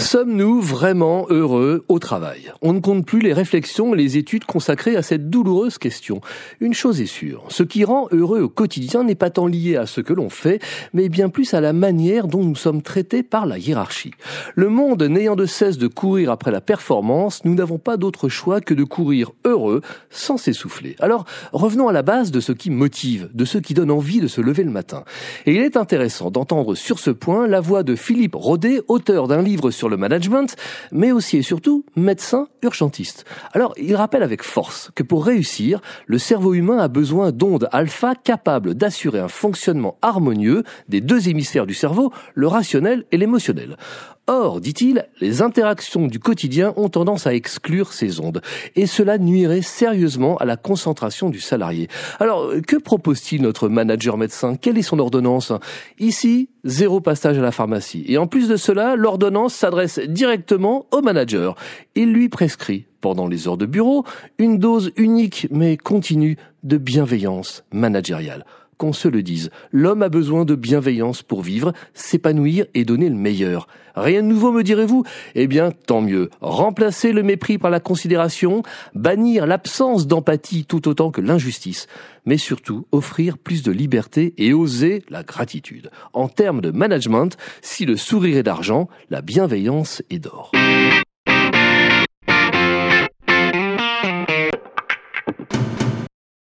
Sommes-nous vraiment heureux au travail? On ne compte plus les réflexions et les études consacrées à cette douloureuse question. Une chose est sûre, ce qui rend heureux au quotidien n'est pas tant lié à ce que l'on fait, mais bien plus à la manière dont nous sommes traités par la hiérarchie. Le monde n'ayant de cesse de courir après la performance, nous n'avons pas d'autre choix que de courir heureux sans s'essouffler. Alors revenons à la base de ce qui motive, de ce qui donne envie de se lever le matin. Et il est intéressant d'entendre sur ce point la voix de Philippe Rodet, auteur d'un livre sur le management, mais aussi et surtout médecin urgentiste. Alors, il rappelle avec force que pour réussir, le cerveau humain a besoin d'ondes alpha capables d'assurer un fonctionnement harmonieux des deux hémisphères du cerveau, le rationnel et l'émotionnel. Or, dit-il, les interactions du quotidien ont tendance à exclure ces ondes, et cela nuirait sérieusement à la concentration du salarié. Alors, que propose-t-il notre manager médecin? Quelle est son ordonnance? Ici, zéro passage à la pharmacie. Et en plus de cela, l'ordonnance s'adresse directement au manager. Il lui prescrit, pendant les heures de bureau, une dose unique mais continue de bienveillance managériale qu'on se le dise. L'homme a besoin de bienveillance pour vivre, s'épanouir et donner le meilleur. Rien de nouveau, me direz-vous? Eh bien, tant mieux. Remplacer le mépris par la considération, bannir l'absence d'empathie tout autant que l'injustice, mais surtout offrir plus de liberté et oser la gratitude. En termes de management, si le sourire est d'argent, la bienveillance est d'or.